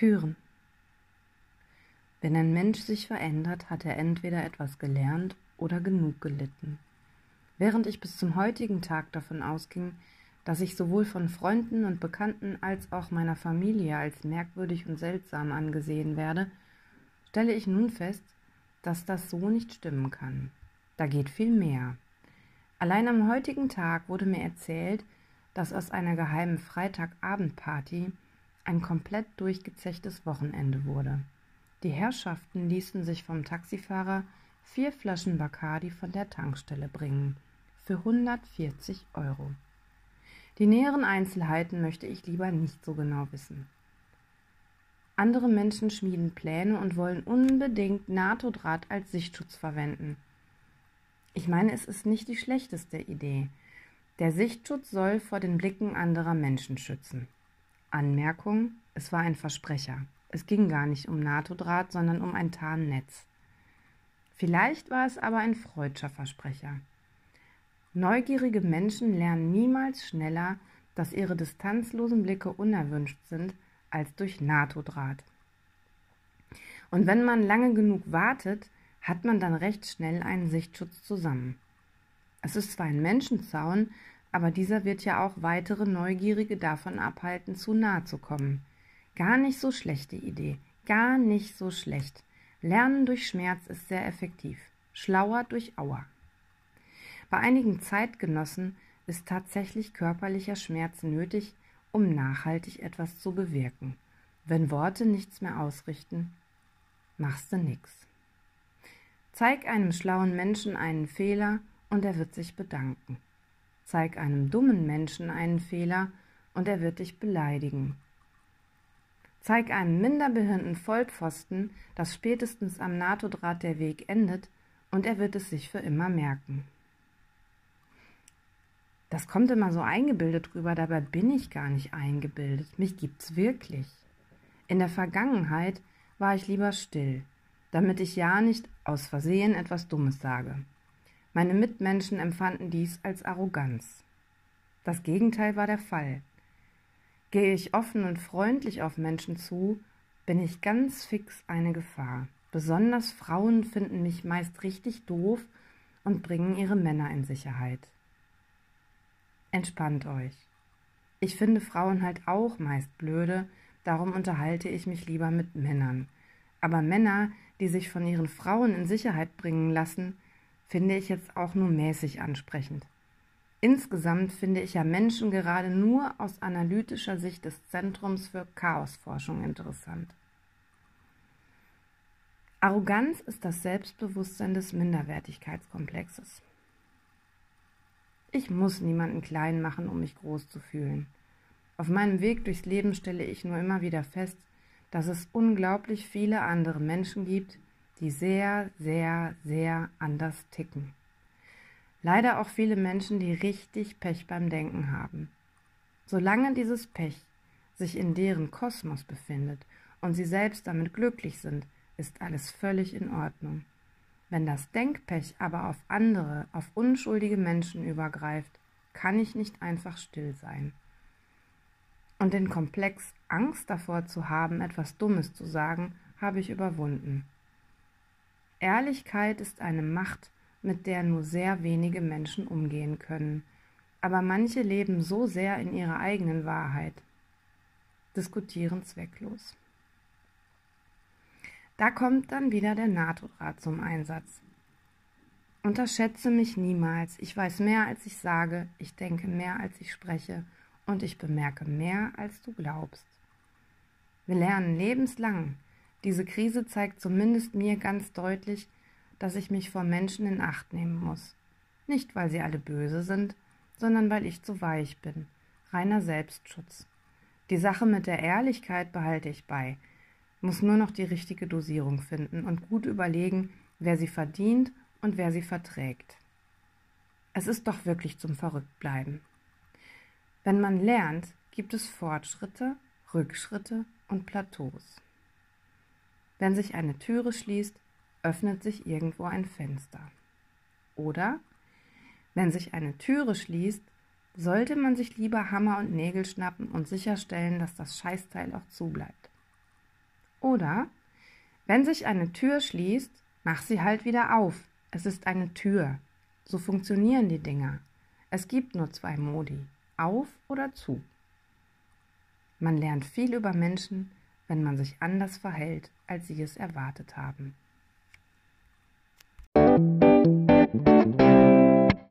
Türen. Wenn ein Mensch sich verändert, hat er entweder etwas gelernt oder genug gelitten. Während ich bis zum heutigen Tag davon ausging, dass ich sowohl von Freunden und Bekannten als auch meiner Familie als merkwürdig und seltsam angesehen werde, stelle ich nun fest, dass das so nicht stimmen kann. Da geht viel mehr. Allein am heutigen Tag wurde mir erzählt, dass aus einer geheimen Freitagabendparty ein komplett durchgezechtes Wochenende wurde. Die Herrschaften ließen sich vom Taxifahrer vier Flaschen Bacardi von der Tankstelle bringen. Für 140 Euro. Die näheren Einzelheiten möchte ich lieber nicht so genau wissen. Andere Menschen schmieden Pläne und wollen unbedingt NATO-Draht als Sichtschutz verwenden. Ich meine, es ist nicht die schlechteste Idee. Der Sichtschutz soll vor den Blicken anderer Menschen schützen. Anmerkung: Es war ein Versprecher. Es ging gar nicht um NATO-Draht, sondern um ein Tarnnetz. Vielleicht war es aber ein freudscher Versprecher. Neugierige Menschen lernen niemals schneller, dass ihre distanzlosen Blicke unerwünscht sind, als durch NATO-Draht. Und wenn man lange genug wartet, hat man dann recht schnell einen Sichtschutz zusammen. Es ist zwar ein Menschenzaun, aber dieser wird ja auch weitere Neugierige davon abhalten, zu nahe zu kommen. Gar nicht so schlechte Idee, gar nicht so schlecht. Lernen durch Schmerz ist sehr effektiv. Schlauer durch Auer. Bei einigen Zeitgenossen ist tatsächlich körperlicher Schmerz nötig, um nachhaltig etwas zu bewirken. Wenn Worte nichts mehr ausrichten, machst du nix. Zeig einem schlauen Menschen einen Fehler und er wird sich bedanken. Zeig einem dummen Menschen einen Fehler und er wird dich beleidigen. Zeig einem minderbehinderten Vollpfosten, dass spätestens am NATO-Draht der Weg endet und er wird es sich für immer merken. Das kommt immer so eingebildet rüber, dabei bin ich gar nicht eingebildet. Mich gibt's wirklich. In der Vergangenheit war ich lieber still, damit ich ja nicht aus Versehen etwas Dummes sage. Meine Mitmenschen empfanden dies als Arroganz. Das Gegenteil war der Fall. Gehe ich offen und freundlich auf Menschen zu, bin ich ganz fix eine Gefahr. Besonders Frauen finden mich meist richtig doof und bringen ihre Männer in Sicherheit. Entspannt euch. Ich finde Frauen halt auch meist blöde, darum unterhalte ich mich lieber mit Männern. Aber Männer, die sich von ihren Frauen in Sicherheit bringen lassen, finde ich jetzt auch nur mäßig ansprechend. Insgesamt finde ich ja Menschen gerade nur aus analytischer Sicht des Zentrums für Chaosforschung interessant. Arroganz ist das Selbstbewusstsein des Minderwertigkeitskomplexes. Ich muss niemanden klein machen, um mich groß zu fühlen. Auf meinem Weg durchs Leben stelle ich nur immer wieder fest, dass es unglaublich viele andere Menschen gibt, die sehr, sehr, sehr anders ticken. Leider auch viele Menschen, die richtig Pech beim Denken haben. Solange dieses Pech sich in deren Kosmos befindet und sie selbst damit glücklich sind, ist alles völlig in Ordnung. Wenn das Denkpech aber auf andere, auf unschuldige Menschen übergreift, kann ich nicht einfach still sein. Und den Komplex Angst davor zu haben, etwas Dummes zu sagen, habe ich überwunden. Ehrlichkeit ist eine Macht, mit der nur sehr wenige Menschen umgehen können, aber manche leben so sehr in ihrer eigenen Wahrheit. Diskutieren zwecklos. Da kommt dann wieder der NATO-Rat zum Einsatz. Unterschätze mich niemals. Ich weiß mehr, als ich sage, ich denke mehr, als ich spreche und ich bemerke mehr, als du glaubst. Wir lernen lebenslang, diese Krise zeigt zumindest mir ganz deutlich, dass ich mich vor Menschen in Acht nehmen muss. Nicht, weil sie alle böse sind, sondern weil ich zu weich bin. Reiner Selbstschutz. Die Sache mit der Ehrlichkeit behalte ich bei, muss nur noch die richtige Dosierung finden und gut überlegen, wer sie verdient und wer sie verträgt. Es ist doch wirklich zum Verrücktbleiben. Wenn man lernt, gibt es Fortschritte, Rückschritte und Plateaus. Wenn sich eine Türe schließt, öffnet sich irgendwo ein Fenster. Oder wenn sich eine Türe schließt, sollte man sich lieber Hammer und Nägel schnappen und sicherstellen, dass das Scheißteil auch zubleibt. Oder wenn sich eine Tür schließt, mach sie halt wieder auf. Es ist eine Tür. So funktionieren die Dinger. Es gibt nur zwei Modi, auf oder zu. Man lernt viel über Menschen, wenn man sich anders verhält, als sie es erwartet haben.